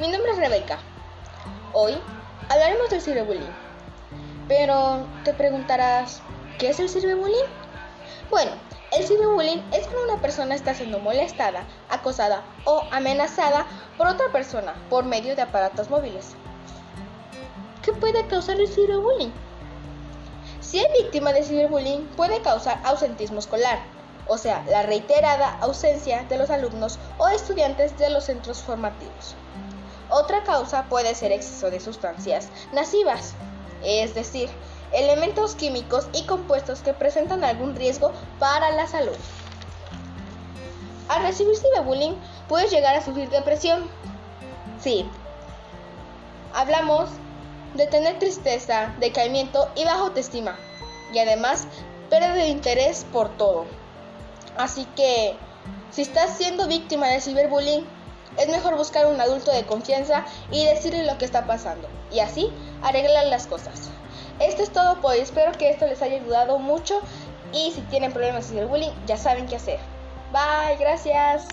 Mi nombre es Rebeca. Hoy hablaremos del ciberbullying. Pero te preguntarás, ¿qué es el ciberbullying? Bueno, el ciberbullying es cuando una persona está siendo molestada, acosada o amenazada por otra persona por medio de aparatos móviles. ¿Qué puede causar el ciberbullying? Si es víctima de ciberbullying, puede causar ausentismo escolar, o sea, la reiterada ausencia de los alumnos o estudiantes de los centros formativos. Otra causa puede ser exceso de sustancias nocivas, es decir, elementos químicos y compuestos que presentan algún riesgo para la salud. Al recibir ciberbullying, puedes llegar a sufrir depresión. Sí. Hablamos de tener tristeza, decaimiento y baja autoestima. Y además, pérdida de interés por todo. Así que, si estás siendo víctima de ciberbullying, es mejor buscar un adulto de confianza y decirle lo que está pasando. Y así arreglar las cosas. Esto es todo por hoy. Espero que esto les haya ayudado mucho. Y si tienen problemas de ciberbullying, ya saben qué hacer. Bye, gracias.